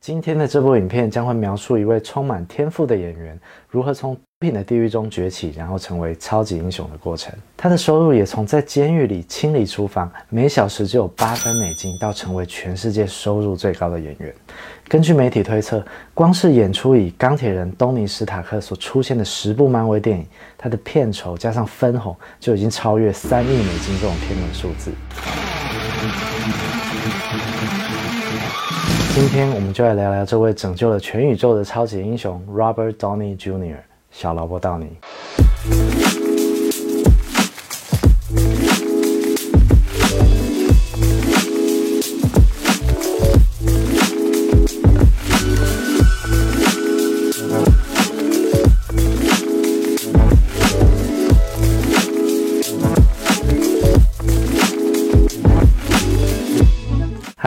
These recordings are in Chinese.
今天的这部影片将会描述一位充满天赋的演员如何从毒品的地狱中崛起，然后成为超级英雄的过程。他的收入也从在监狱里清理厨房，每小时就有八分美金，到成为全世界收入最高的演员。根据媒体推测，光是演出以钢铁人东尼史塔克所出现的十部漫威电影，他的片酬加上分红就已经超越三亿美金这种天文数字。今天我们就来聊聊这位拯救了全宇宙的超级英雄 Robert Downey Jr. 小劳勃道尼。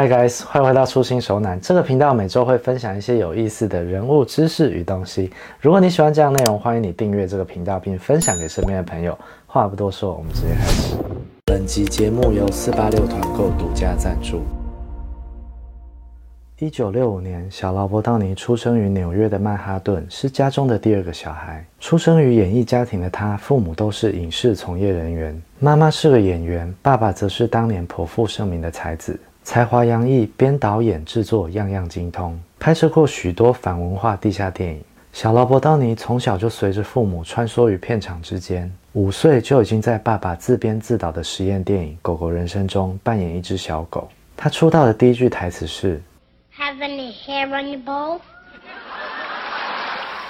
Hi guys，欢迎回到初心手难这个频道，每周会分享一些有意思的人物知识与东西。如果你喜欢这样内容，欢迎你订阅这个频道，并分享给身边的朋友。话不多说，我们直接开始。本集节目由四八六团购独家赞助。一九六五年，小劳勃道尼出生于纽约的曼哈顿，是家中的第二个小孩。出生于演艺家庭的他，父母都是影视从业人员，妈妈是个演员，爸爸则是当年颇负盛名的才子。才华洋溢，编导演制作样样精通，拍摄过许多反文化地下电影。小劳勃道尼从小就随着父母穿梭于片场之间，五岁就已经在爸爸自编自导的实验电影《狗狗人生》中扮演一只小狗。他出道的第一句台词是：“Have any hair on your balls？”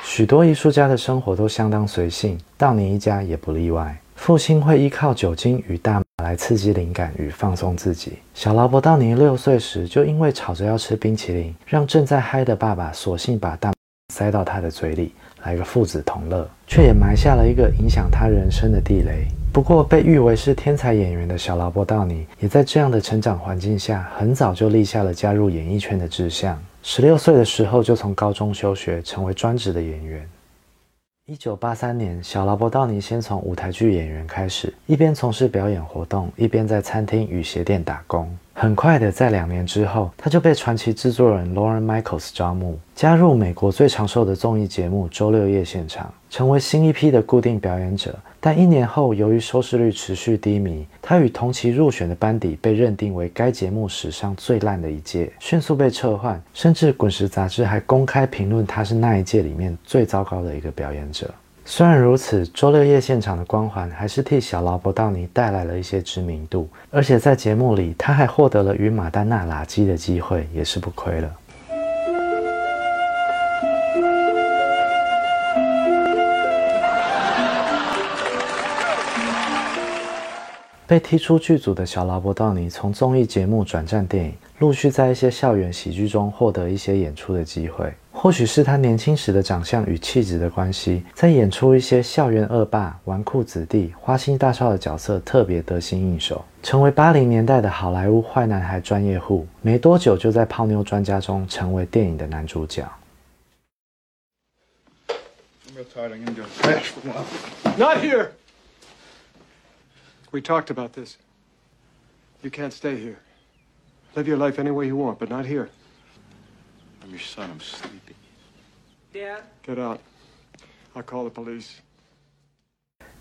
许多艺术家的生活都相当随性，道尼一家也不例外。父亲会依靠酒精与大麻来刺激灵感与放松自己。小劳勃道尼六岁时就因为吵着要吃冰淇淋，让正在嗨的爸爸索性把蛋塞到他的嘴里，来个父子同乐，却也埋下了一个影响他人生的地雷。不过，被誉为是天才演员的小劳勃道尼，也在这样的成长环境下，很早就立下了加入演艺圈的志向。十六岁的时候就从高中休学，成为专职的演员。一九八三年，小劳勃道尼先从舞台剧演员开始，一边从事表演活动，一边在餐厅与鞋店打工。很快的，在两年之后，他就被传奇制作人 Lauren Michaels 招募，加入美国最长寿的综艺节目《周六夜现场》，成为新一批的固定表演者。但一年后，由于收视率持续低迷，他与同期入选的班底被认定为该节目史上最烂的一届，迅速被撤换。甚至《滚石》杂志还公开评论他是那一届里面最糟糕的一个表演者。虽然如此，周六夜现场的光环还是替小劳勃道尼带来了一些知名度，而且在节目里，他还获得了与马丹娜拉基的机会，也是不亏了。被踢出剧组的小劳勃道尼，从综艺节目转战电影，陆续在一些校园喜剧中获得一些演出的机会。或许是他年轻时的长相与气质的关系，在演出一些校园恶霸、纨绔子弟、花心大少的角色特别得心应手，成为八零年代的好莱坞坏男孩专业户。没多久就在《泡妞专家》中成为电影的男主角。Not here. We talked about this. You can't stay here. Live your life any way you want, but not here. I'm your son. I'm sleepy. Dad. Get out. I'll call the police.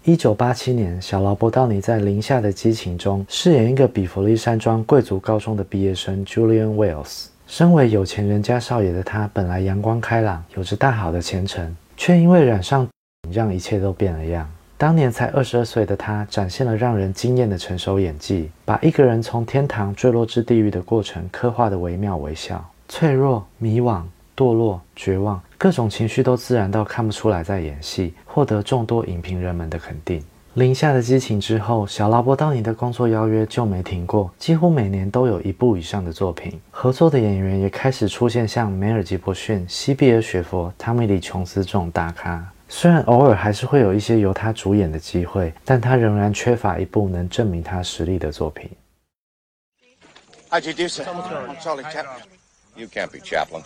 一九八七年，小劳勃道尼在《零下的激情》中饰演一个比弗利山庄贵族高中的毕业生 Julian Wells。身为有钱人家少爷的他，本来阳光开朗，有着大好的前程，却因为染上让一切都变了样。当年才二十二岁的他，展现了让人惊艳的成熟演技，把一个人从天堂坠落至地狱的过程刻画得惟妙惟肖。脆弱、迷惘、堕落、绝望，各种情绪都自然到看不出来在演戏，获得众多影评人们的肯定。《零下的激情》之后，小劳勃道尼的工作邀约就没停过，几乎每年都有一部以上的作品。合作的演员也开始出现像梅尔·吉伯逊、西比尔·雪佛、汤米·李·琼斯这种大咖。虽然偶尔还是会有一些由他主演的机会，但他仍然缺乏一部能证明他实力的作品。How'd you do, sir? I'm Charlie Chaplin. You can't be Chaplin.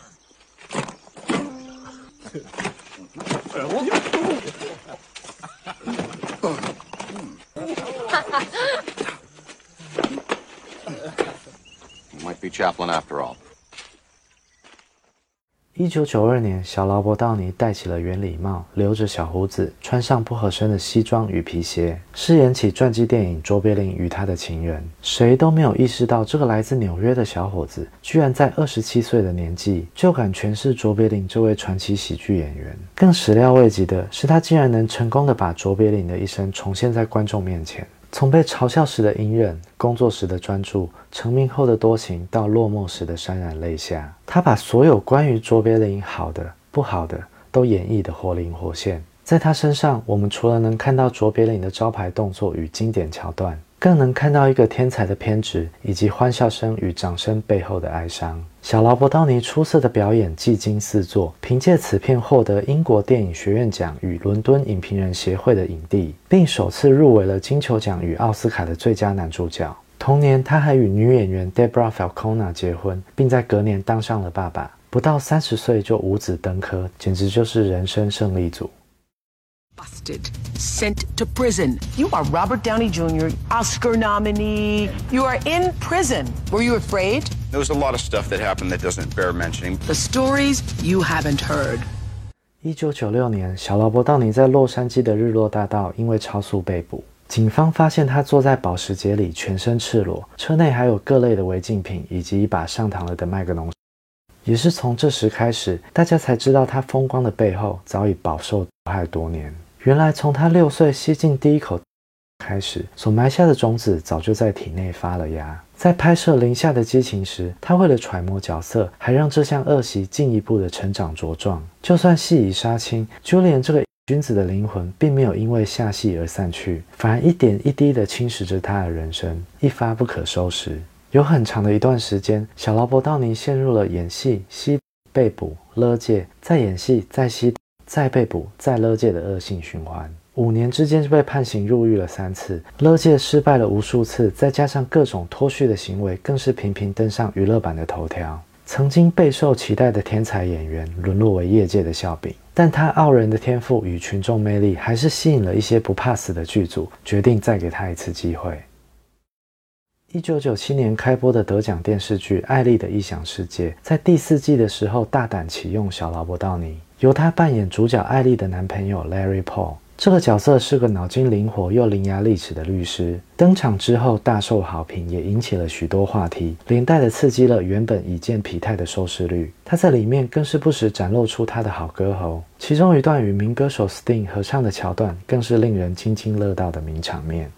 Might be Chaplin after all. 一九九二年，小劳勃道尼戴起了圆礼帽，留着小胡子，穿上不合身的西装与皮鞋，饰演起传记电影《卓别林与他的情人》。谁都没有意识到，这个来自纽约的小伙子，居然在二十七岁的年纪就敢诠释卓别林这位传奇喜剧演员。更始料未及的是，他竟然能成功的把卓别林的一生重现在观众面前。从被嘲笑时的隐忍，工作时的专注，成名后的多情，到落寞时的潸然泪下，他把所有关于卓别林好的、不好的都演绎得活灵活现。在他身上，我们除了能看到卓别林的招牌动作与经典桥段。更能看到一个天才的偏执，以及欢笑声与掌声背后的哀伤。小劳勃道尼出色的表演技惊四座，凭借此片获得英国电影学院奖与伦敦影评人协会的影帝，并首次入围了金球奖与奥斯卡的最佳男主角。同年，他还与女演员 Debra Falcona 结婚，并在隔年当上了爸爸。不到三十岁就五子登科，简直就是人生胜利组。Busted, sent to prison. You are Robert Downey Jr., Oscar nominee. You are in prison. Were you afraid? There was a lot of stuff that happened that doesn't bear mentioning. The stories you haven't heard. 一九九六年，小劳勃道尼在洛杉矶的日落大道因为超速被捕。警方发现他坐在保时捷里，全身赤裸，车内还有各类的违禁品以及一把上膛了的麦格农。也是从这时开始，大家才知道他风光的背后早已饱受毒害多年。原来从他六岁吸进第一口开始，所埋下的种子早就在体内发了芽。在拍摄《零下的激情》时，他为了揣摩角色，还让这项恶习进一步的成长茁壮。就算戏已杀青，Julian 这个君子的灵魂并没有因为下戏而散去，反而一点一滴的侵蚀着他的人生，一发不可收拾。有很长的一段时间，小劳勃道尼陷入了演戏、吸被捕、勒戒，再演戏、再吸。再被捕，再勒戒的恶性循环。五年之间就被判刑入狱了三次，勒戒失败了无数次，再加上各种脱序的行为，更是频频登上娱乐版的头条。曾经备受期待的天才演员，沦落为业界的笑柄。但他傲人的天赋与群众魅力，还是吸引了一些不怕死的剧组，决定再给他一次机会。一九九七年开播的得奖电视剧《艾丽的异想世界》在第四季的时候大胆启用小劳勃道尼。由他扮演主角艾丽的男朋友 Larry Paul，这个角色是个脑筋灵活又伶牙俐齿的律师。登场之后大受好评，也引起了许多话题，连带的刺激了原本已见疲态的收视率。他在里面更是不时展露出他的好歌喉，其中一段与名歌手 Sting 合唱的桥段，更是令人津津乐道的名场面。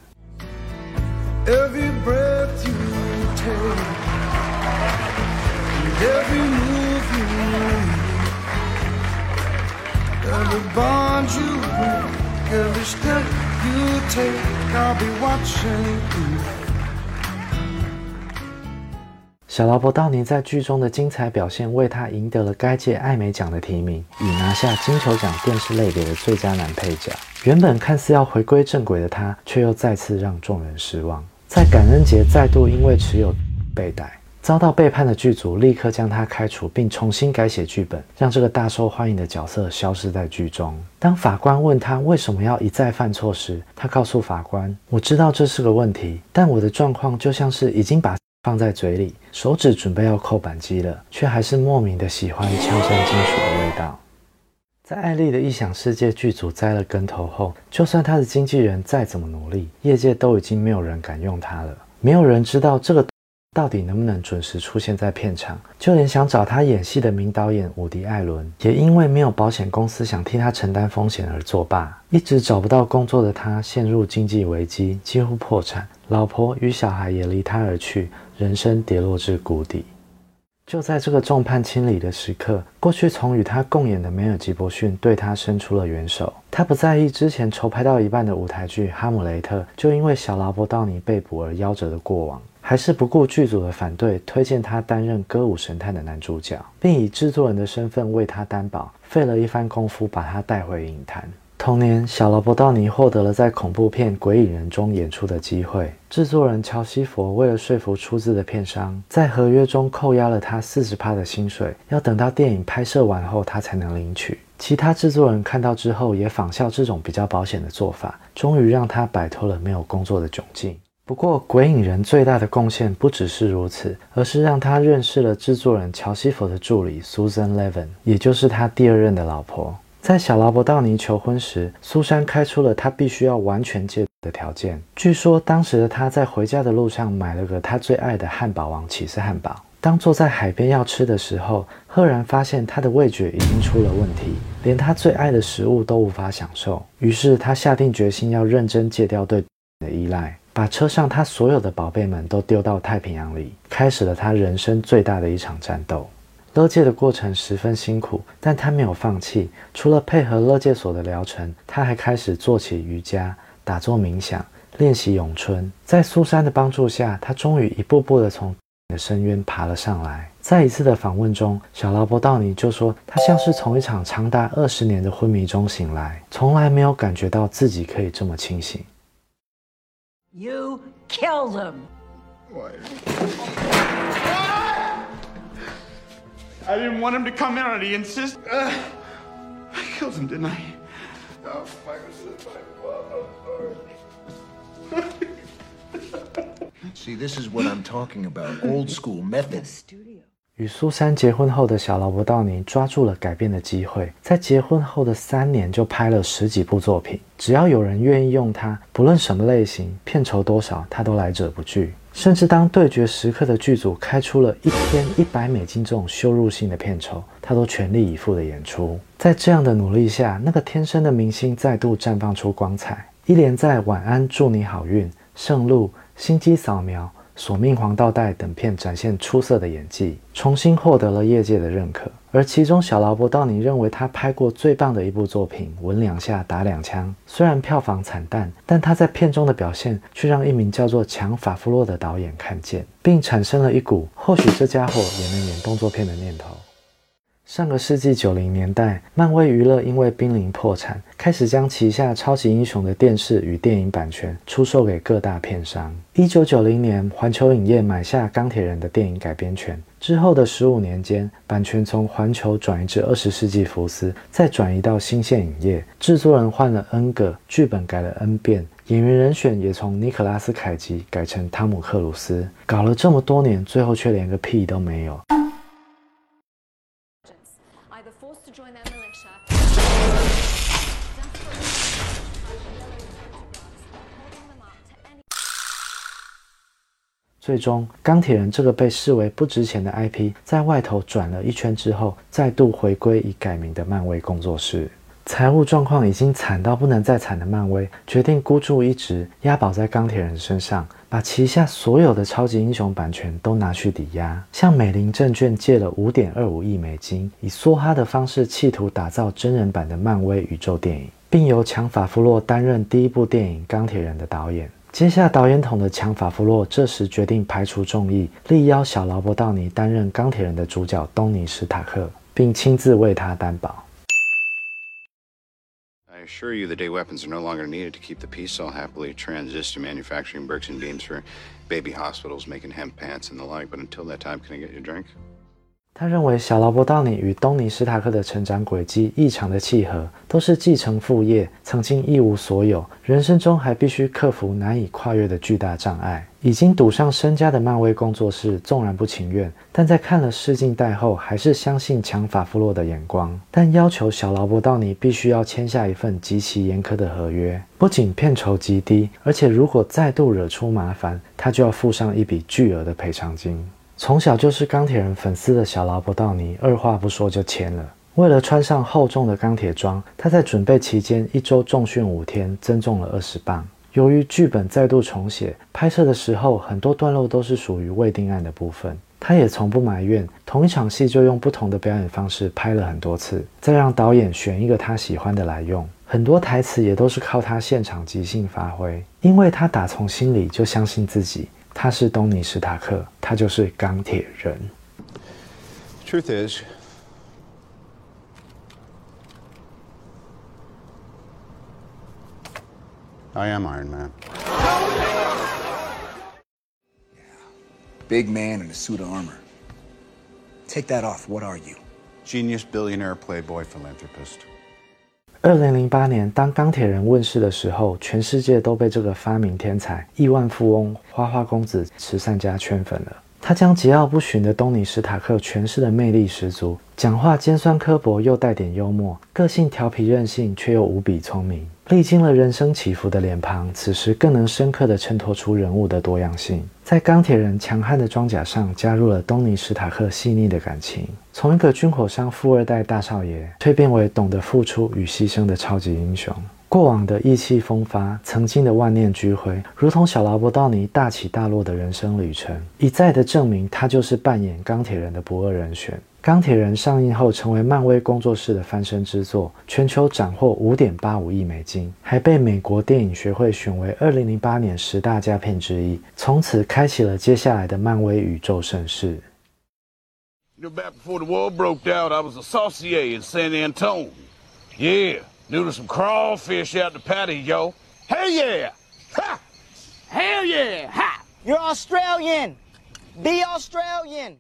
Bonjourship you take i'll be watching you 小劳勃道尼在剧中的精彩表现，为他赢得了该届艾美奖的提名，与拿下金球奖电视类别的最佳男配角。原本看似要回归正轨的他，却又再次让众人失望。在感恩节再度因为持有被逮。遭到背叛的剧组立刻将他开除，并重新改写剧本，让这个大受欢迎的角色消失在剧中。当法官问他为什么要一再犯错时，他告诉法官：“我知道这是个问题，但我的状况就像是已经把放在嘴里，手指准备要扣扳机了，却还是莫名的喜欢枪声金属的味道。”在艾丽的异想世界剧组栽了跟头后，就算他的经纪人再怎么努力，业界都已经没有人敢用他了。没有人知道这个。到底能不能准时出现在片场？就连想找他演戏的名导演伍迪·艾伦，也因为没有保险公司想替他承担风险而作罢。一直找不到工作的他，陷入经济危机，几乎破产，老婆与小孩也离他而去，人生跌落至谷底。就在这个众叛亲离的时刻，过去从与他共演的梅尔吉伯逊对他伸出了援手。他不在意之前筹拍到一半的舞台剧《哈姆雷特》，就因为小劳勃道尼被捕而夭折的过往。还是不顾剧组的反对，推荐他担任歌舞神探的男主角，并以制作人的身份为他担保，费了一番功夫把他带回影坛。同年，小罗伯道尼获得了在恐怖片《鬼影人》中演出的机会。制作人乔西佛为了说服出资的片商，在合约中扣押了他四十趴的薪水，要等到电影拍摄完后他才能领取。其他制作人看到之后，也仿效这种比较保险的做法，终于让他摆脱了没有工作的窘境。不过，《鬼影人》最大的贡献不只是如此，而是让他认识了制作人乔西弗的助理 Susan Levin，也就是他第二任的老婆。在小劳勃道尼求婚时，苏珊开出了他必须要完全戒的条件。据说当时的他在回家的路上买了个他最爱的汉堡王起司汉堡。当坐在海边要吃的时候，赫然发现他的味觉已经出了问题，连他最爱的食物都无法享受。于是他下定决心要认真戒掉对的依赖，把车上他所有的宝贝们都丢到太平洋里，开始了他人生最大的一场战斗。乐戒的过程十分辛苦，但他没有放弃。除了配合乐戒所的疗程，他还开始做起瑜伽、打坐冥想、练习咏春。在苏珊的帮助下，他终于一步步地从的深渊爬了上来。在一次的访问中，小劳勃道尼就说，他像是从一场长达二十年的昏迷中醒来，从来没有感觉到自己可以这么清醒。You killed him. Why? I didn't want him to come in on it. He insisted. Uh, I killed him, didn't I? Oh, fuck. This is my fault. See, this is what I'm talking about. Old school methods. 与苏珊结婚后的小劳勃道尼抓住了改变的机会，在结婚后的三年就拍了十几部作品。只要有人愿意用他，不论什么类型、片酬多少，他都来者不拒。甚至当对决时刻的剧组开出了一天一百美金这种羞辱性的片酬，他都全力以赴的演出。在这样的努力下，那个天生的明星再度绽放出光彩。一连在《晚安，祝你好运》《圣路》《心机扫描》。《索命黄道带》等片展现出色的演技，重新获得了业界的认可。而其中，小劳勃道尼认为他拍过最棒的一部作品《吻两下打两枪》，虽然票房惨淡，但他在片中的表现却让一名叫做强法夫洛的导演看见，并产生了一股或许这家伙也能演动作片的念头。上个世纪九零年代，漫威娱乐因为濒临破产，开始将旗下超级英雄的电视与电影版权出售给各大片商。一九九零年，环球影业买下钢铁人的电影改编权。之后的十五年间，版权从环球转移至二十世纪福斯，再转移到新线影业。制作人换了 N 个，剧本改了 N 遍，演员人选也从尼可拉斯凯奇改成汤姆克鲁斯。搞了这么多年，最后却连个屁都没有。最终，钢铁人这个被视为不值钱的 IP，在外头转了一圈之后，再度回归已改名的漫威工作室。财务状况已经惨到不能再惨的漫威，决定孤注一掷，押宝在钢铁人身上，把旗下所有的超级英雄版权都拿去抵押，向美林证券借了五点二五亿美金，以梭哈的方式企图打造真人版的漫威宇宙电影，并由强法夫洛担任第一部电影《钢铁人》的导演。接下导演筒的强法夫洛这时决定排除众议，力邀小劳勃道尼担任钢铁人的主角东尼史塔克，并亲自为他担保。Assure you, the day weapons are no longer needed to keep the peace cell happily transist to manufacturing bricks and beams for baby hospitals, making hemp pants and the like. But until that time, can I get you a drink? 他认为小劳勃道尼与东尼史塔克的成长轨迹异常的契合，都是继承父业，曾经一无所有，人生中还必须克服难以跨越的巨大障碍。已经赌上身家的漫威工作室纵然不情愿，但在看了试镜带后，还是相信强法夫洛的眼光，但要求小劳勃道尼必须要签下一份极其严苛的合约，不仅片酬极低，而且如果再度惹出麻烦，他就要付上一笔巨额的赔偿金。从小就是钢铁人粉丝的小劳勃道尼，二话不说就签了。为了穿上厚重的钢铁装，他在准备期间一周重训五天，增重了二十磅。由于剧本再度重写，拍摄的时候很多段落都是属于未定案的部分，他也从不埋怨。同一场戏就用不同的表演方式拍了很多次，再让导演选一个他喜欢的来用。很多台词也都是靠他现场即兴发挥，因为他打从心里就相信自己。他是东尼史塔克，他就是钢铁人。Truth is, I am Iron Man. Big man in a suit of armor. Take that off. What are you? Genius, billionaire, playboy, philanthropist. 二零零八年，当钢铁人问世的时候，全世界都被这个发明天才、亿万富翁、花花公子、慈善家圈粉了。他将桀骜不驯的东尼·史塔克诠释的魅力十足，讲话尖酸刻薄又带点幽默，个性调皮任性却又无比聪明。历经了人生起伏的脸庞，此时更能深刻地衬托出人物的多样性。在钢铁人强悍的装甲上，加入了东尼·史塔克细腻的感情，从一个军火商富二代大少爷，蜕变为懂得付出与牺牲的超级英雄。过往的意气风发，曾经的万念俱灰，如同小劳勃道尼大起大落的人生旅程，一再的证明他就是扮演钢铁人的不二人选。钢铁人上映后，成为漫威工作室的翻身之作，全球斩获五点八五亿美金，还被美国电影学会选为二零零八年十大佳片之一，从此开启了接下来的漫威宇宙盛世。You know, back before the war broke out, I was a saucier in San Antonio. Yeah, noodle some crawfish out the patio. Hell yeah! Ha! Hell yeah! Ha! You're Australian. Be Australian.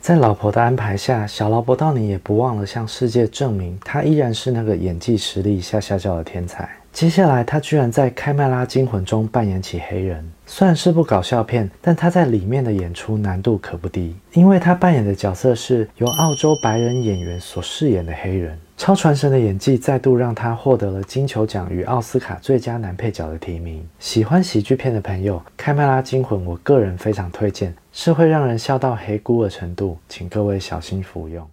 在老婆的安排下，小劳勃道尼也不忘了向世界证明，他依然是那个演技实力下下叫的天才。接下来，他居然在《开麦拉惊魂》中扮演起黑人。虽然是部搞笑片，但他在里面的演出难度可不低，因为他扮演的角色是由澳洲白人演员所饰演的黑人。超传神的演技再度让他获得了金球奖与奥斯卡最佳男配角的提名。喜欢喜剧片的朋友，《开麦拉惊魂》我个人非常推荐，是会让人笑到黑咕的程度，请各位小心服用。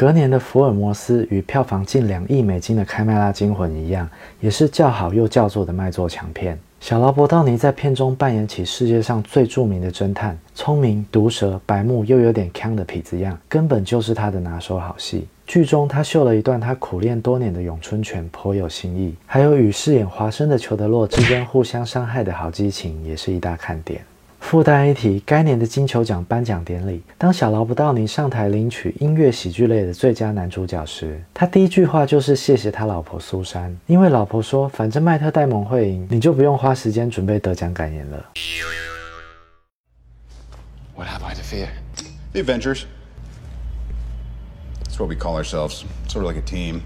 隔年的《福尔摩斯》与票房近两亿美金的《开麦拉惊魂》一样，也是叫好又叫座的卖座强片。小劳勃道尼在片中扮演起世界上最著名的侦探，聪明、毒舌、白目又有点腔的痞子样，根本就是他的拿手好戏。剧中他秀了一段他苦练多年的咏春拳，颇有新意。还有与饰演华生的裘德洛之间互相伤害的好激情，也是一大看点。附带一提，该年的金球奖颁奖典礼，当小劳勃道尼上台领取音乐喜剧类的最佳男主角时，他第一句话就是谢谢他老婆苏珊，因为老婆说，反正麦特戴蒙会赢，你就不用花时间准备得奖感言了。What have I to fear? The Avengers. That's what we call ourselves. Sort of like a team.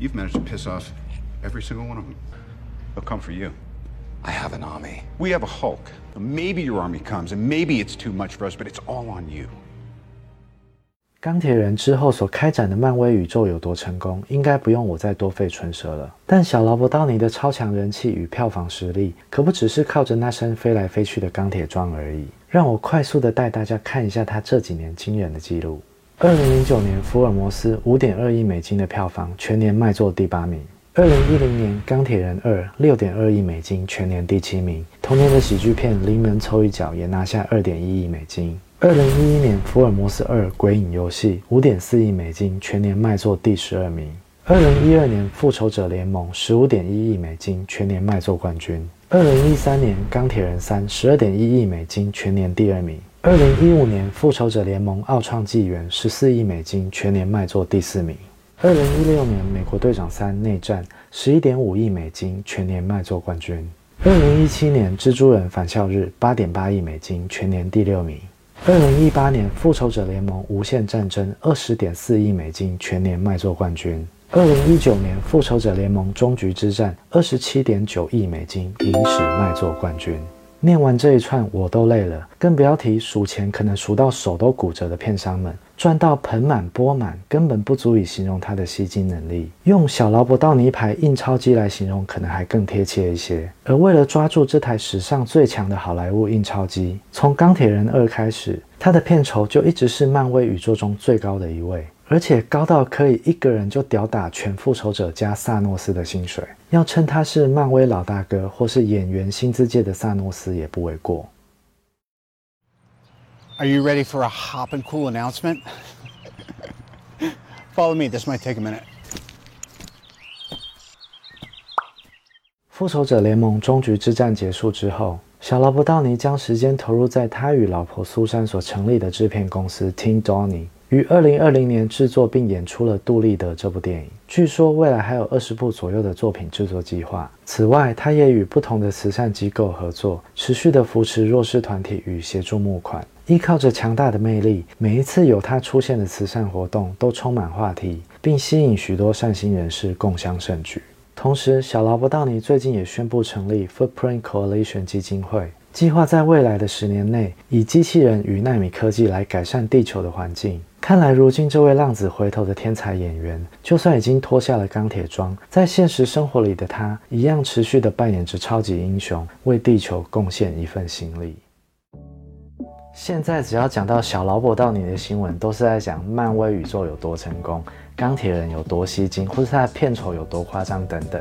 You've managed to piss off every single one of them. They'll come for you. I have an army. We have a Hulk. Maybe your army comes, and maybe it's too much for us, but it's all on you. 钢铁人之后所开展的漫威宇宙有多成功，应该不用我再多费唇舌了。但小劳勃道尼的超强人气与票房实力，可不只是靠着那身飞来飞去的钢铁装而已。让我快速的带大家看一下他这几年惊人的记录。二零零九年，《福尔摩斯》五点二亿美金的票房，全年卖座第八名。二零一零年，《钢铁人二》六点二亿美金，全年第七名。同年的喜剧片《临门抽一脚》也拿下二点一亿美金。二零一一年，《福尔摩斯二：鬼影游戏》五点四亿美金，全年卖座第十二名。二零一二年，《复仇者联盟》十五点一亿美金，全年卖座冠军。二零一三年，《钢铁人三》十二点一亿美金，全年第二名。二零一五年，《复仇者联盟：奥创纪元》十四亿美金，全年卖座第四名。二零一六年，《美国队长三：内战》十一点五亿美金，全年卖座冠军。二零一七年，《蜘蛛人返校日》八点八亿美金，全年第六名。二零一八年，《复仇者联盟：无限战争》二十点四亿美金，全年卖座冠军。二零一九年，《复仇者联盟：终局之战》二十七点九亿美金，影史卖座冠军。念完这一串，我都累了，更不要提数钱可能数到手都骨折的片商们，赚到盆满钵满，根本不足以形容他的吸金能力。用小劳勃道尼牌印钞机来形容，可能还更贴切一些。而为了抓住这台史上最强的好莱坞印钞机，从《钢铁人二》开始，他的片酬就一直是漫威宇宙中最高的一位。而且高到可以一个人就吊打全复仇者加萨诺斯的薪水，要称他是漫威老大哥，或是演员薪资界的萨诺斯也不为过。Are you ready for a hop and cool announcement? Follow me. This might take a minute. 复仇者联盟终局之战结束之后，小劳勃道尼将时间投入在他与老婆苏珊所成立的制片公司 Team Donny。于二零二零年制作并演出了《杜立德》这部电影，据说未来还有二十部左右的作品制作计划。此外，他也与不同的慈善机构合作，持续的扶持弱势团体与协助募款。依靠着强大的魅力，每一次有他出现的慈善活动都充满话题，并吸引许多善心人士共襄盛举。同时，小劳勃道尼最近也宣布成立 Footprint Coalition 基金会，计划在未来的十年内，以机器人与纳米科技来改善地球的环境。看来，如今这位浪子回头的天才演员，就算已经脱下了钢铁装，在现实生活里的他，一样持续的扮演着超级英雄，为地球贡献一份心力。现在只要讲到小劳勃道尼的新闻，都是在讲漫威宇宙有多成功，钢铁人有多吸睛，或是他的片酬有多夸张等等。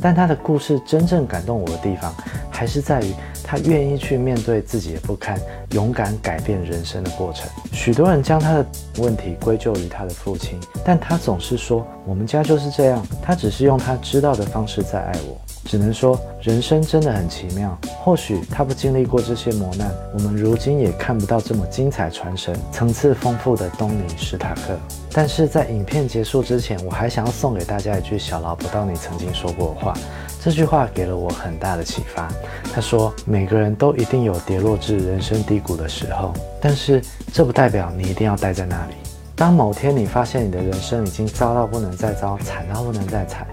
但他的故事真正感动我的地方，还是在于他愿意去面对自己的不堪，勇敢改变人生的过程。许多人将他的问题归咎于他的父亲，但他总是说：“我们家就是这样，他只是用他知道的方式在爱我。”只能说，人生真的很奇妙。或许他不经历过这些磨难，我们如今也看不到这么精彩传神、层次丰富的东尼史塔克。但是在影片结束之前，我还想要送给大家一句小劳勃道尼曾经说过的话。这句话给了我很大的启发。他说：“每个人都一定有跌落至人生低谷的时候，但是这不代表你一定要待在那里。当某天你发现你的人生已经糟到不能再糟，惨到不能再惨。”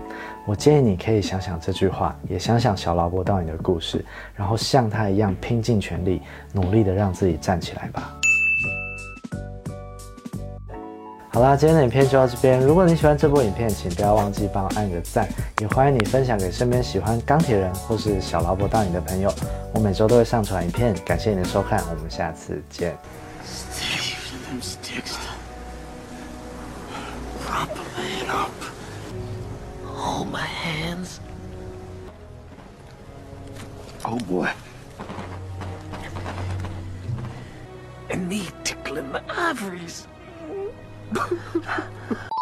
我建议你可以想想这句话，也想想小劳勃道尼的故事，然后像他一样拼尽全力，努力的让自己站起来吧。好啦，今天的影片就到这边。如果你喜欢这部影片，请不要忘记帮我按个赞，也欢迎你分享给身边喜欢钢铁人或是小劳勃道尼的朋友。我每周都会上传影片，感谢你的收看，我们下次见。Hold my hands. Oh boy. And me tickling my ivories.